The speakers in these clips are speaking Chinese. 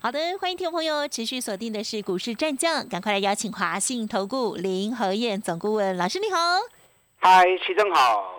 好的，欢迎听众朋友持续锁定的是股市战将，赶快来邀请华信投顾林和燕总顾问老师，你好。嗨，齐总好。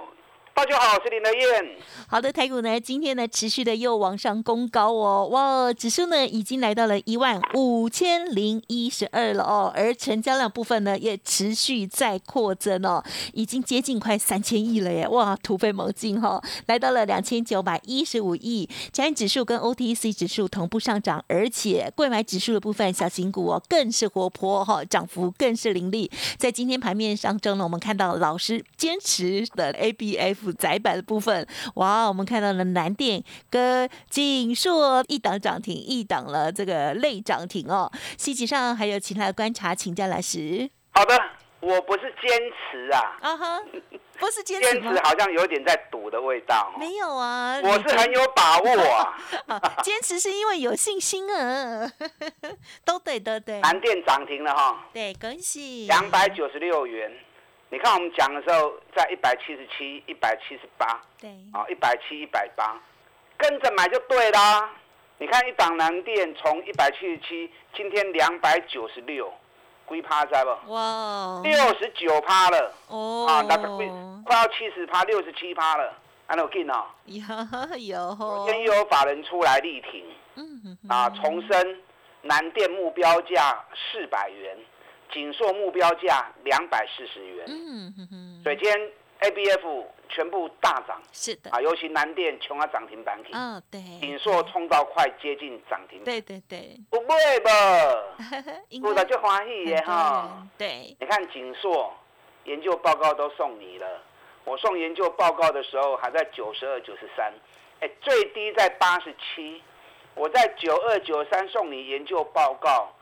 大家好，我是林德燕。好的，台股呢，今天呢持续的又往上攻高哦，哇，指数呢已经来到了一万五千零一十二了哦，而成交量部分呢也持续在扩增哦，已经接近快三千亿了耶，哇，突飞猛进哈，来到了两千九百一十五亿，加权指数跟 OTC 指数同步上涨，而且贵买指数的部分小型股哦更是活泼哈，涨幅更是凌厉，在今天盘面上中呢，我们看到老师坚持的 ABF。窄板的部分，哇，我们看到了南电跟锦硕一档涨停，一档了这个类涨停哦。细节上还有其他的观察，请教老师。好的，我不是坚持啊，啊哈，不是坚持，坚持好像有点在赌的味道。没有啊，我是很有把握 啊。坚持是因为有信心啊，都对，都对。南电涨停了哈，对，恭喜，两百九十六元。你看我们讲的时候，在一百七十七、一百七十八，对，啊，一百七、一百八，跟着买就对啦。你看一档南电从一百七十七，今天两百九十六，龟趴在不？哇，六十九趴了。哦，啊，那快要七十趴，六十七趴了。安有劲哦？有有。昨天又有法人出来力挺，嗯啊，重申南电目标价四百元。锦硕目标价两百四十元，嗯哼哼，水天 A B F 全部大涨，是的。啊，尤其南电穷啊涨停板。停，嗯对，锦硕冲到快接近涨停，对对对，不会吧？不的就欢喜耶哈，对，你看锦硕研究报告都送你了，我送研究报告的时候还在九十二九十三，哎最低在八十七，我在九二九三送你研究报告。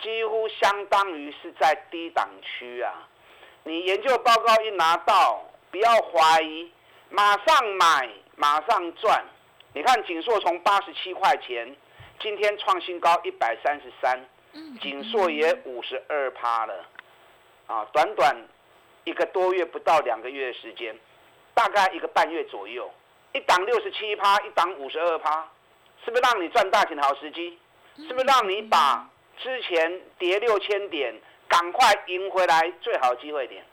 几乎相当于是在低档区啊！你研究报告一拿到，不要怀疑，马上买，马上赚。你看锦硕从八十七块钱，今天创新高一百三十三，锦硕也五十二趴了，啊，短短一个多月不到两个月的时间，大概一个半月左右，一档六十七趴，一档五十二趴，是不是让你赚大钱的好时机？是不是让你把？之前跌六千点，赶快赢回来，最好机会点。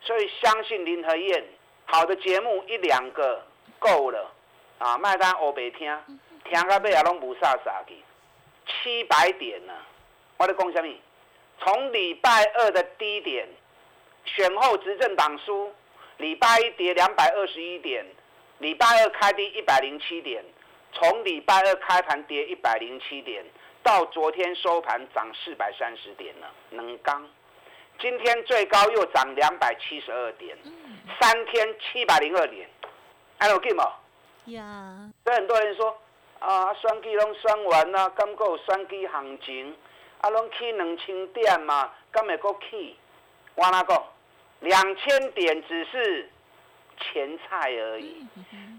所以相信林和燕，好的节目一两个够了啊！麦当欧白听，听到尾也拢无啥啥去。七百点呢，我在讲什么？从礼拜二的低点，选后执政党输，礼拜一跌两百二十一点，礼拜二开低一百零七点，从礼拜二开盘跌一百零七点。到昨天收盘涨四百三十点了，能刚。今天最高又涨两百七十二点，三天七百零二点，还有 game 呀。所以很多人说啊，双机拢双完啦，刚够双机行情？啊，拢起两千点嘛，敢会够起？我哪讲？两千点只是前菜而已，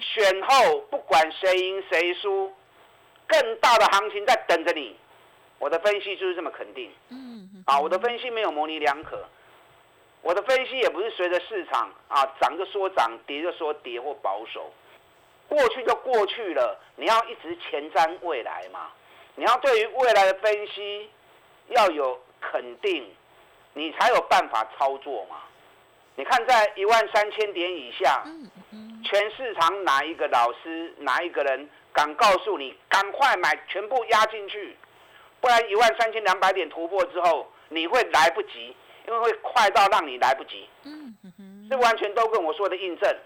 选后不管谁赢谁输。更大的行情在等着你，我的分析就是这么肯定。嗯，啊，我的分析没有模棱两可，我的分析也不是随着市场啊涨就说涨，跌就说跌或保守。过去就过去了，你要一直前瞻未来嘛。你要对于未来的分析要有肯定，你才有办法操作嘛。你看在一万三千点以下，全市场哪一个老师哪一个人？敢告诉你，赶快买，全部压进去，不然一万三千两百点突破之后，你会来不及，因为会快到让你来不及。嗯哼，是完全都跟我说的印证，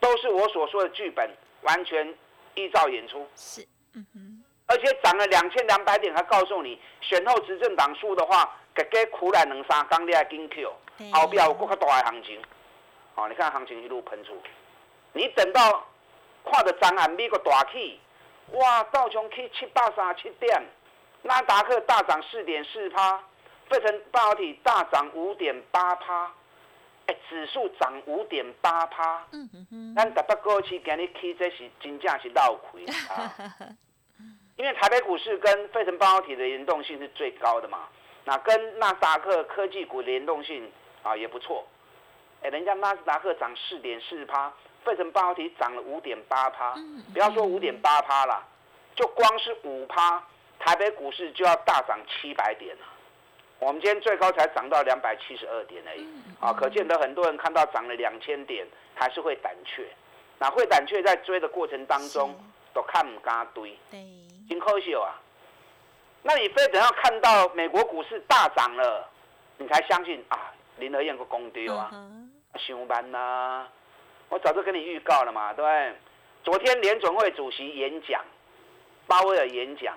都是我所说的剧本，完全依照演出。是，嗯哼，而且涨了两千两百点，还告诉你，选后执政党输的话，给给苦来两三刚你还跟 Q，后边有更加大的行情。哦，你看行情一路喷出，你等到。看到涨啊，美国大起，哇，道琼起七百三十七点，纳达克大涨四点四趴，费城半导体大涨五点八趴，哎，指数涨五点八趴，嗯哼哼，咱台北股市今日起这是真正是闹亏啊！因为台北股市跟费城半导体的联动性是最高的嘛，那跟纳斯达克科技股联动性啊也不错。哎，人家纳斯达克涨四点四趴，费城半导体涨了五点八趴，不要说五点八趴啦，就光是五趴，台北股市就要大涨七百点了。我们今天最高才涨到两百七十二点而已，啊，可见得很多人看到涨了两千点，还是会胆怯。那会胆怯在追的过程当中，都看唔敢堆，对，真可惜啊。那你非等要看到美国股市大涨了，你才相信啊，林和燕个公丢啊，上班呐。我早就跟你预告了嘛，对不对？昨天联准会主席演讲，鲍威尔演讲，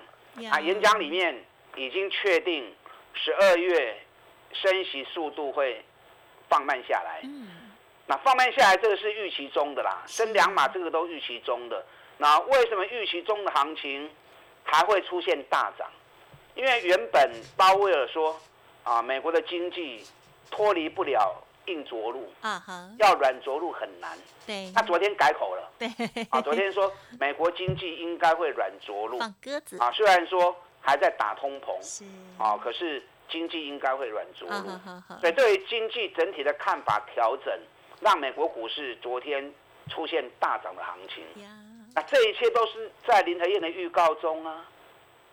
啊，演讲里面已经确定。十二月升息速度会放慢下来，那放慢下来这个是预期中的啦，升两码这个都预期中的。那为什么预期中的行情还会出现大涨？因为原本鲍威尔说啊，美国的经济脱离不了硬着陆，啊哈，要软着陆很难。对，他昨天改口了，对，啊，昨天说美国经济应该会软着陆，放鸽子啊，虽然说。还在打通膨，是啊，可是经济应该会软着陆，所以对于经济整体的看法调整，让美国股市昨天出现大涨的行情。那这一切都是在林和燕的预告中啊。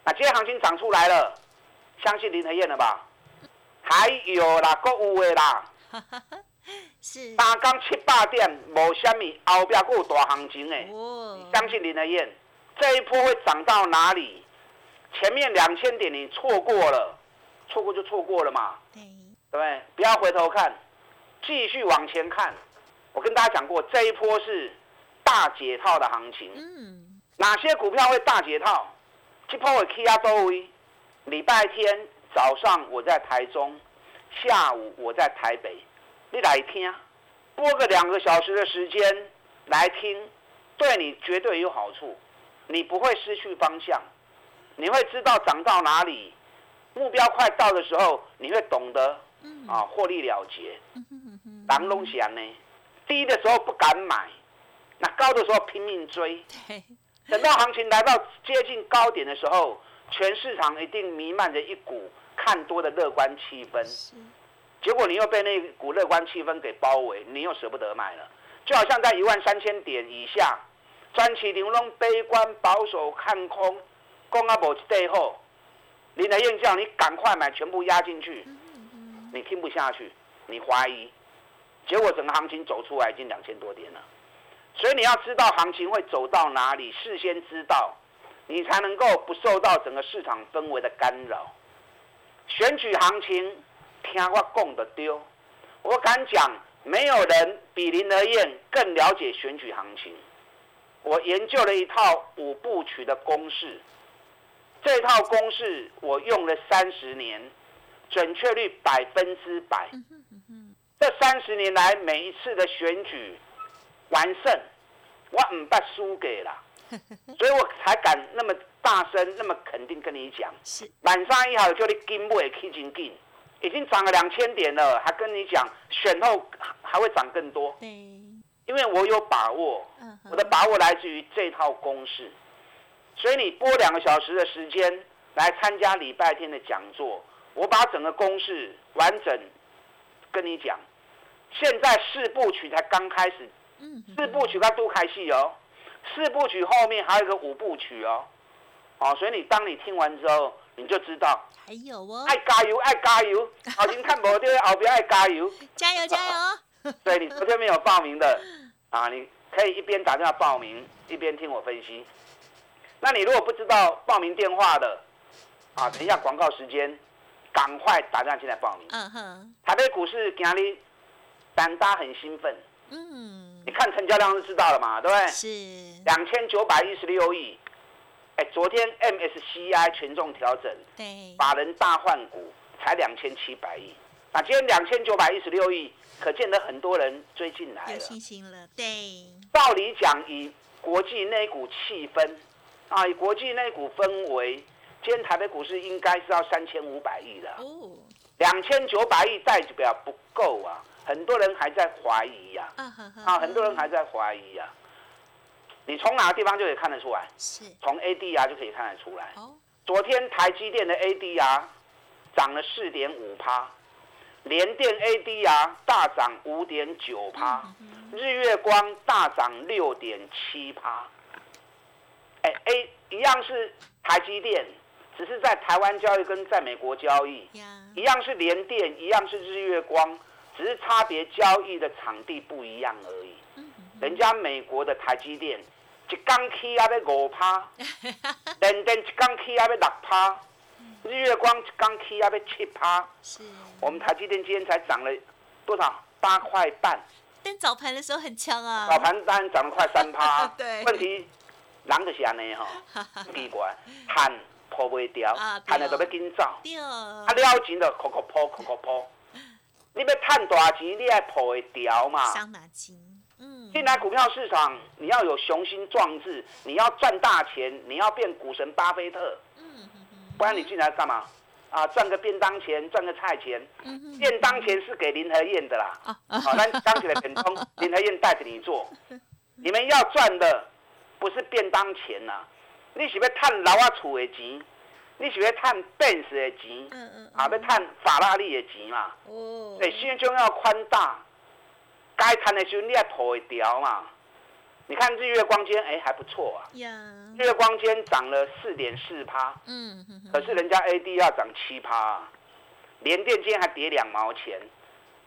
那今天行情涨出来了，相信林和燕了吧？还有啦，各有的啦。是。大刚七八点，无虾米后边有大行情诶。相信林德燕，这一波会涨到哪里？前面两千点你错过了，错过就错过了嘛，对，对不对？不要回头看，继续往前看。我跟大家讲过，这一波是大解套的行情。嗯，哪些股票会大解套？这波会 K 压多位。礼拜天早上我在台中，下午我在台北，你来听，播个两个小时的时间来听，对你绝对有好处，你不会失去方向。你会知道涨到哪里，目标快到的时候，你会懂得啊获利了结。狼龙翔呢，低的时候不敢买，那高的时候拼命追。等到行情来到接近高点的时候，全市场一定弥漫着一股看多的乐观气氛。结果你又被那股乐观气氛给包围，你又舍不得买了。就好像在一万三千点以下，专起牛龙悲观保守看空。公阿伯最后，林德燕叫你赶快买，全部压进去。你听不下去，你怀疑，结果整个行情走出来已经两千多点了。所以你要知道行情会走到哪里，事先知道，你才能够不受到整个市场氛围的干扰。选举行情，听我讲的丢，我敢讲，没有人比林德燕更了解选举行情。我研究了一套五部曲的公式。这套公式我用了三十年，准确率百分之百。这三十年来每一次的选举完胜，我唔把输给了，所以我才敢那么大声、那么肯定跟你讲。晚上一好就你金不会起真进，已经涨了两千点了，还跟你讲选后还会涨更多。因为我有把握，我的把握来自于这套公式。所以你拨两个小时的时间来参加礼拜天的讲座，我把整个公式完整跟你讲。现在四部曲才刚开始，四部曲它都开戏哦，四部曲后面还有一个五部曲哦，哦，所以你当你听完之后，你就知道还有哦，爱加油，爱加油，好像看不对，后边爱加油，加油加油。对你昨天没有报名的啊，你可以一边打电话报名，一边听我分析。那你如果不知道报名电话的，啊，等一下广告时间，赶快打电话进来报名。嗯哼。台北股市今日胆大很兴奋。嗯。你看成交量就知道了嘛，对不对？是。两千九百一十六亿。哎，昨天 MSCI 权重调整，对，法人大换股才两千七百亿。那今天两千九百一十六亿，可见得很多人追进来了。有信心了，对。道理讲，以国际那股气氛。啊，以国际那股氛围，今天台北股市应该是要三千五百亿的，两千九百亿代表不够啊，很很多人还在怀疑呀、啊，很多人还在怀疑呀、你从哪个地方就可以看得出来？是。从 ADR 就可以看得出来。哦，昨天台积电的 ADR 涨了四点五趴，联电 ADR 大涨五点九趴，日月光大涨六点七趴。哎，A 一样是台积电，只是在台湾交易跟在美国交易，一样是联电，一样是日月光，只是差别交易的场地不一样而已。人家美国的台积电一刚起啊要五趴，联电一刚起啊要六趴，日月光一刚起啊要七趴。是。我们台积电今天才涨了多少？八块半，但早盘的时候很强啊，早盘当然涨了快三趴。对问题人就是安尼吼，奇怪，喊破袂掉啊，对赚了就要紧走，对，啊了钱就哭哭破哭哭破。你要赚大钱，你爱抱会掉嘛？伤脑筋，嗯，进来股票市场，你要有雄心壮志，你要赚大钱，你要变股神巴菲特，不然你进来干嘛？啊，赚个便当钱，赚个菜钱。便当钱是给林和燕的啦。啊好，那刚起来便当，林和燕带着你做。你们要赚的不是便当钱呐、你是要赚老啊厝的钱，你是要赚 Benz 的钱，嗯嗯，啊，要赚法拉利的钱嘛。哦，对，心胸要宽大，该谈的时候你也吐会掉嘛。你看日月光今天哎还不错啊，呀，日月光今天涨了四点四趴，嗯嗯可是人家 AD 要涨七趴、啊，联电今天还跌两毛钱，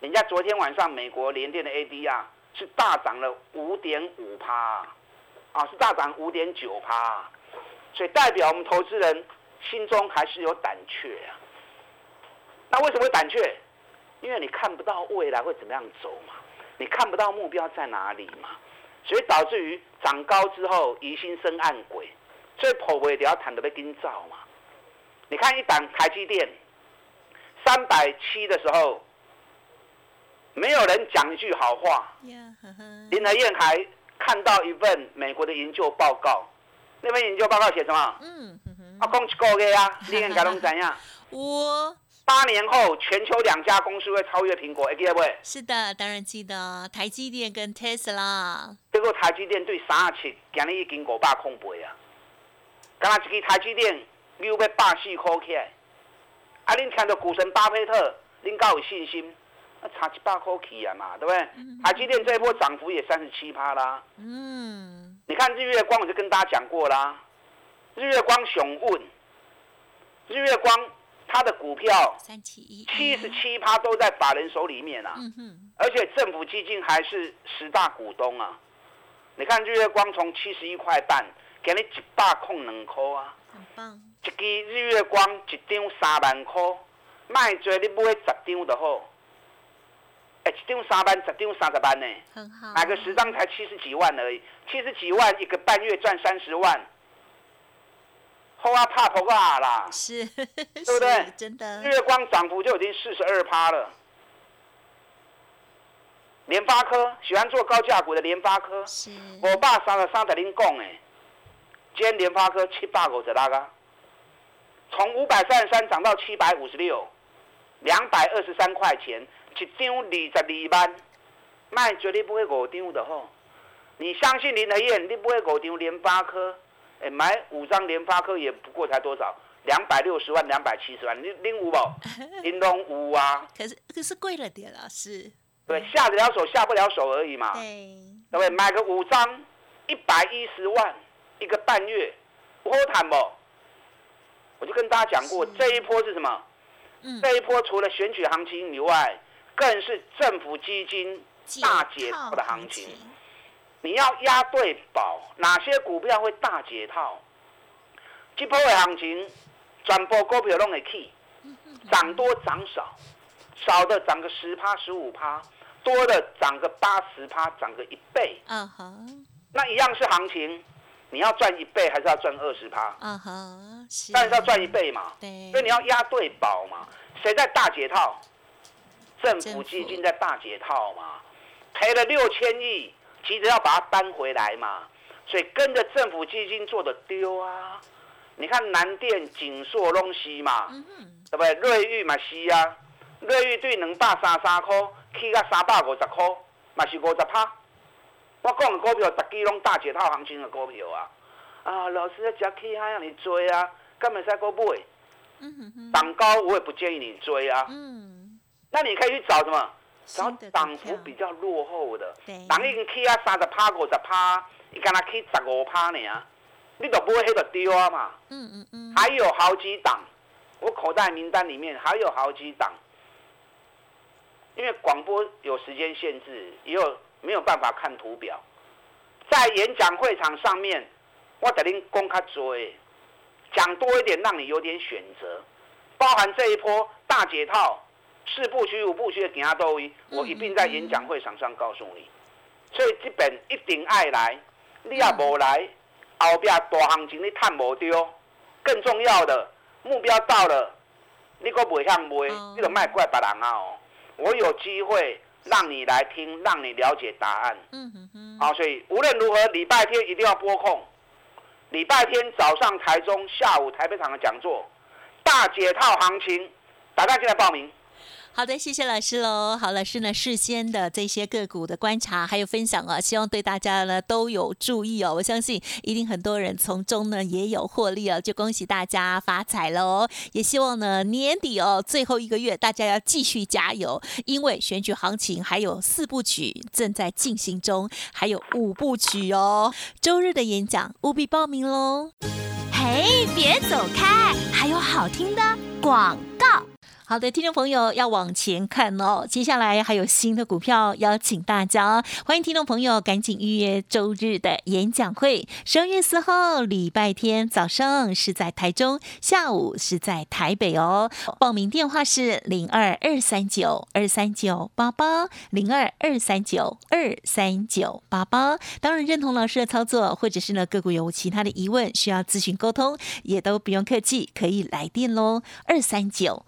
人家昨天晚上美国联电的 AD 啊是大涨了五点五趴，啊是大涨五点九趴，所以代表我们投资人心中还是有胆怯啊。那为什么会胆怯？因为你看不到未来会怎么样走嘛，你看不到目标在哪里嘛，所以导致于长高之后疑心生暗鬼，所以破尾条谈的被盯造嘛。你看一档台积电三百七的时候，没有人讲一句好话，林和燕还看到一份美国的研究报告，那份研究报告写什么？嗯啊，讲一个月啊，你应该拢怎样？我八年后，全球两家公司会超越苹果，会记得不？是的，当然记得台积电跟 Tesla，结果台积电对三十七，今日已经五百空倍啊！刚刚一支台积电又要百四块起来，啊，恁听到股神巴菲特，恁敢有信心？啊，差一百块起啊嘛，对不对？台积电这一波涨幅也三十七趴啦。嗯，你看日月光，我就跟大家讲过啦，日月光雄问，日月光它的股票三七一，七十，七趴都在法人手里面啊。嗯哼，而且政府基金还是十大股东啊！你看日月光从七十一块半，给你一百空两块啊！很棒，一支日月光一张三万块，卖做你买十张就好。哎、一张三万，十张三十万呢，很好，买个十张才七十几万而已，七十几万一个半月赚三十万，后啊怕头啊啦！是，对不对？真的。日，月光涨幅就已经四十二趴了。联发科喜欢做高价股的联发科，是，我爸三十三在恁讲诶，今天联发科七百五十六个，从五百三十三涨到七百五十六，两百二十三块钱，一张二十二万，卖绝对不会五张的吼。你相信林和燕，你不会五张联发科，哎、买五张联发科也不过才多少？两百六十万，两百七十万，你拎五宝，拎拢五啊，可是可是贵了点了，是，对，下得了手，下不了手而已嘛。对，对不对？买个五张，一百一十万一个半月，不好谈不？我就跟大家讲过，是这一波是什么？嗯，这一波除了选举行情以外，更是政府基金大解套的行情。你要押对宝，哪些股票会大解套？这波的行情，全部股票拢会起，涨多涨少，少的涨个十趴十五趴，多的涨个八十趴，涨个一倍。嗯哼，那一样是行情，你要赚一倍还是要赚二十趴？嗯哼，是，当然是要赚一倍嘛。对，所以你要押对宝嘛。谁在大解套？政府基金在大解套嘛，赔了六千亿，急着要把它搬回来嘛。所以跟着政府基金做的丢啊。你看南电、锦硕拢西嘛，嗯，对不对？瑞玉嘛西啊，瑞玉对两百三十三块，起到三百五十块，嘛是五十趴。我讲的股票，逐支拢大解套行情的股票啊！啊，老师，只起海让你追啊，根本使搁买。涨高我也不建议你追啊。嗯。那你可以去找什么？找涨幅比较落后的。对。人已经起啊三十趴、五十趴，伊敢若起十五趴呢？你都不会迄个丢啊嘛。嗯嗯嗯。还有好几档，我口袋名单里面还有好几档。因为广播有时间限制，也有没有办法看图表，在演讲会场上面，我等您公开追，讲多一点，让你有点选择，包含这一波大解套四部曲、五部曲的其他都一，我一并在演讲会场上告诉你。所以这本一定爱来，你也无来，后边大行情你探无丢。更重要的目标到了，你可袂向买，你就卖怪别人啊哦。我有机会让你来听，让你了解答案。嗯哼哼。好，所以无论如何，礼拜天一定要拨空。礼拜天早上台中，下午台北场的讲座，大解套行情，大家进来报名。好的，谢谢老师喽。好，老师呢事先的这些个股的观察还有分享啊，希望对大家呢都有注意哦。我相信一定很多人从中呢也有获利哦，就恭喜大家发财喽！也希望呢年底哦最后一个月大家要继续加油，因为选举行情还有四部曲正在进行中，还有五部曲哦。周日的演讲务必报名喽！嘿，别走开，还有好听的广。好的，听众朋友要往前看哦。接下来还有新的股票邀请大家，欢迎听众朋友赶紧预约周日的演讲会。十二月四号礼拜天早上是在台中，下午是在台北哦。报名电话是零二二三九二三九八八零二二三九二三九八八。当然认同老师的操作，或者是呢个股有其他的疑问需要咨询沟通，也都不用客气，可以来电喽，二三九。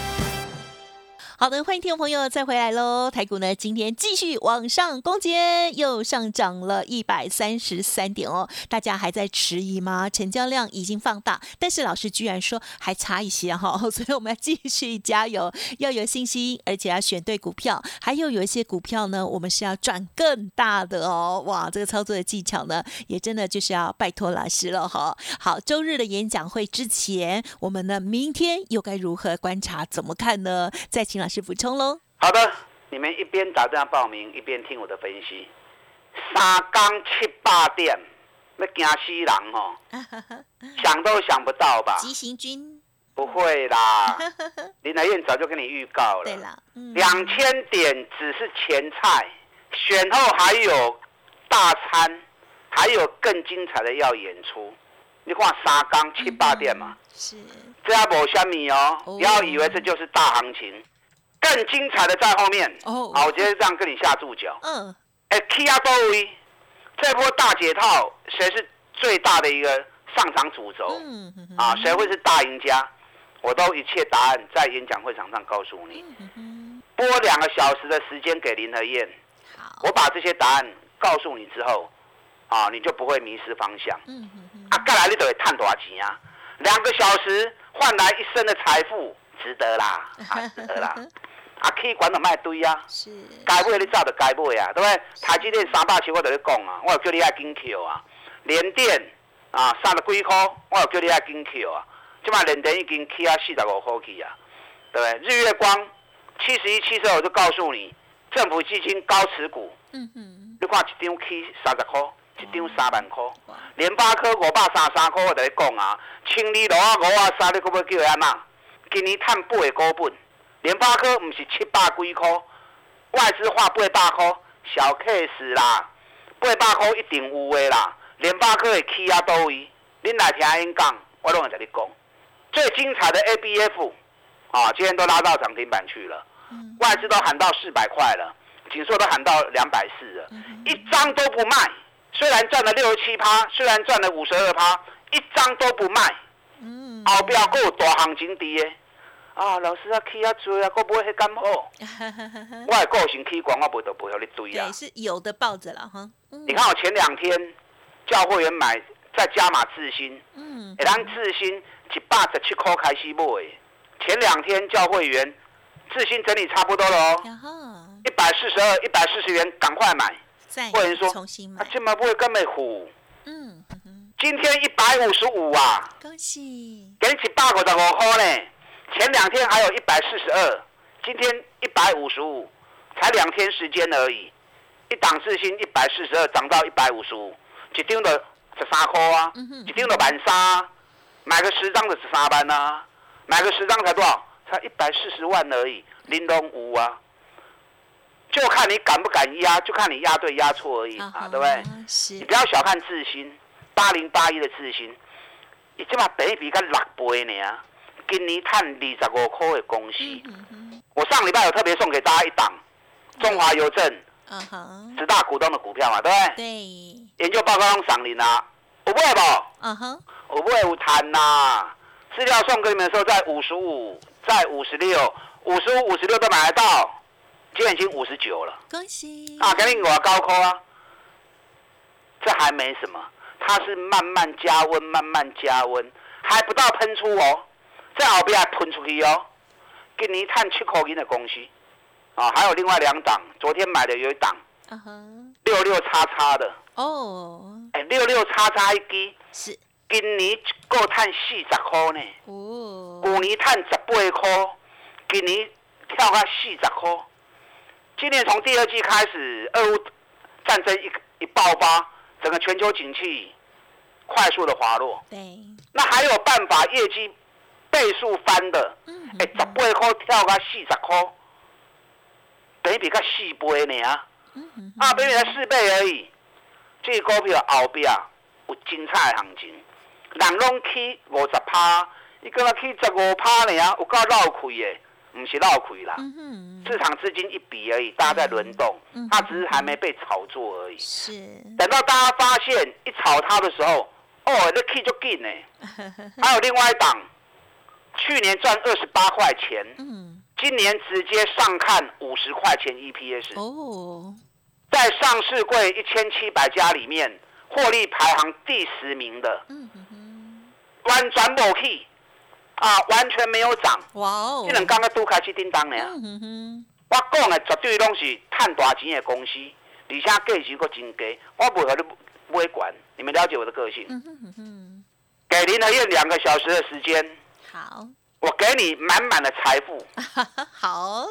好的，欢迎听众朋友再回来喽！台股呢今天继续往上攻坚，又上涨了一百三十三点哦。大家还在迟疑吗？成交量已经放大，但是老师居然说还差一些哈，所以我们要继续加油，要有信心，而且要选对股票。还有有一些股票呢，我们是要赚更大的哦。哇，这个操作的技巧呢，也真的就是要拜托老师了哈。好，周日的演讲会之前，我们呢明天又该如何观察？怎么看呢？再请老。是补充喽。好的，你们一边打电话报名，一边听我的分析。三缸七八点，那惊死人哦！想都想不到吧？急行军不会啦，林来燕早就跟你预告了。对了，两千点只是前菜，选后还有大餐，还有更精彩的要演出。你看三缸七八点嘛，是这样无虾米哦，不要以为这就是大行情。更精彩的在后面哦！好，我直接这样跟你下注脚。嗯，哎，K R B O E，这波大解套，谁是最大的一个上涨主轴？嗯嗯啊，谁会是大赢家？我都一切答案在演讲会场上告诉你。播两个小时的时间给林和燕，好，我把这些答案告诉你之后，啊，你就不会迷失方向。嗯嗯啊，再来你都会赚多少钱啊？两个小时换来一生的财富，值得啦，啊值得啦。啊，去管就卖堆啊！是，该买你早就该买啊，对不对？台积电三百七，我就咧讲啊，我叫你爱紧扣啊。联电啊，三十几块，我叫你爱紧扣啊。即摆联电已经起啊四十五块去啊，对不对？日月光七十一、七十我就告诉你，政府基金高持股。嗯嗯。你看一张起三十块，一张三万块。联发科五百三十三块，我就咧讲啊。清理六啊五啊三，你可要叫安怎？今年赚八个股本。联发科唔是七百几块，外资花八百块，小 case 啦，八百块一定有的啦。联发科的起啊多位，恁来听因讲，我拢会在你讲。最精彩的 ABF 啊，今天都拉到涨停板去了。外资都喊到四百块了，紧缩都喊到两百四了，一张都不卖。虽然赚了六十七趴，虽然赚了五十二趴，一张都不卖。嗯，后边还有大行情伫的。啊，老师啊，起啊追啊，佫不会迄咁好。我的个性起光，我袂得陪互你追啊对，。是有的抱着了哈。嗯你看我前两天叫会员买，再加码智新，嗯，诶，咱智新一百十七块开始买。前两天叫会员，智新整理差不多了哦，一百四十二、一百四十元，赶快买。再会员说重新买，，啊今嘛不会跟没虎，嗯今天一百五十五啊，恭喜，给你一百五十五块呢。前两天还有一百四十二，今天一百五十五，才两天时间而已。一档智新一百四十二涨到一百五十五，一张就十三块啊一张就万三啊，买个十张就十三班啊，买个十张才多少？才一百四十万而已，玲珑五啊，就看你敢不敢压，就看你压对压错而已啊，对不对？？你不要小看智新，八零八一的智新，伊即马比比跟六倍呢，今年赚二十五块的公司。我上礼拜有特别送给大家一档中华邮政嗯哼，十大股东的股票嘛，对不对？对，研究报告用赏您啦，有买不？嗯哼，有买有谈呐。资料送给你们的时候在五十五，在五十六，五十五、五十六都买得到，今天已经五十九了。恭喜啊，给你我高扣啊，这还没什么，它是慢慢加温，慢慢加温，还不到喷出哦，在后边还喷出去哦，今年探七口银的公司，啊，还有另外两档，昨天买的有一档。六六叉叉的，哦，哎，六六叉叉一支，是。今年够探四十块呢，哦，去年探十八块，今年跳到四十块。今年从第二季开始，俄乌战争一一爆发，整个全球景气快速的滑落，对，那还有办法业绩倍数翻的？嗯哎、十八块跳到四十块，等于比较四倍呢啊！嗯哼，啊，比你才四倍而已。这个股票后边有精彩的行情，人拢起五十趴，伊搁若起十五趴呢啊，有够绕开的，不是绕亏啦。嗯，市场资金一笔而已，大家在轮动嗯，它只是还没被炒作而已。是，等到大家发现一炒它的时候，哦，那 K 就进呢。还有另外一档，去年赚二十八块钱，嗯，今年直接上看五十块钱 EPS，哦，在上市柜一千七百家里面，获利排行第十名的，嗯哼哼，完全啊，完全没有涨。哇哦这，两刚刚都开始叮当呢。嗯哼哼，我讲的绝对拢是赚大钱的公司，而且价钱佫真低，我不和你买管。你们了解我的个性。嗯哼哼哼，给林和燕两个小时的时间，好，我给你满满的财富。好，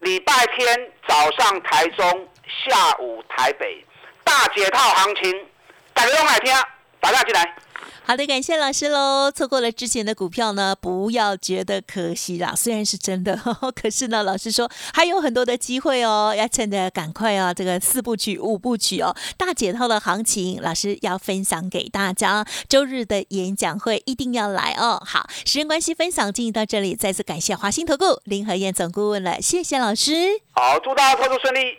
礼拜天早上台中，下午台北，大解套行情，大家用来听，打电话进来。好的，感谢老师喽。错过了之前的股票呢，不要觉得可惜啦。虽然是真的，可是呢，老师说还有很多的机会哦，要趁着赶快哦，这个四部曲、五部曲哦，大解套的行情，老师要分享给大家。周日的演讲会一定要来哦。好，时间关系，分享进行到这里，再次感谢华兴投顾林和燕总顾问了，谢谢老师。好，祝大家操作顺利。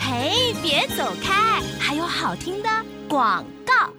嘿，别走开，还有好听的广告。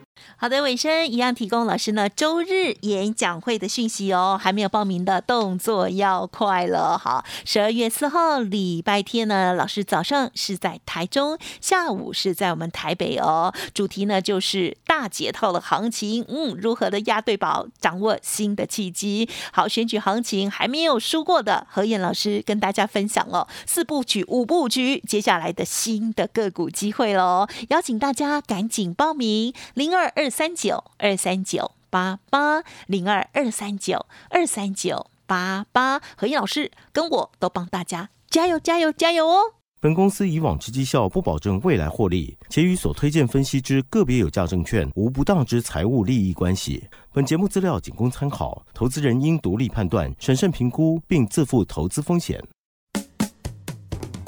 好的，尾声一样提供老师呢周日演讲会的讯息哦，还没有报名的动作要快了。好，十二月四号礼拜天呢，老师早上是在台中，下午是在我们台北哦。主题呢就是大解套的行情，嗯，如何的押对宝，掌握新的契机。好，选举行情还没有输过的何燕老师跟大家分享哦，四部曲、五部曲，接下来的新的个股机会喽，邀请大家赶紧报名零二二三九二三九八八零二二三九二三九八八，何燕老师跟我都帮大家加油加油加油哦！本公司以往之绩效不保证未来获利，且与所推荐分析之个别有价证券无不当之财务利益关系。本节目资料仅供参考，投资人应独立判断、审慎评估，并自负投资风险。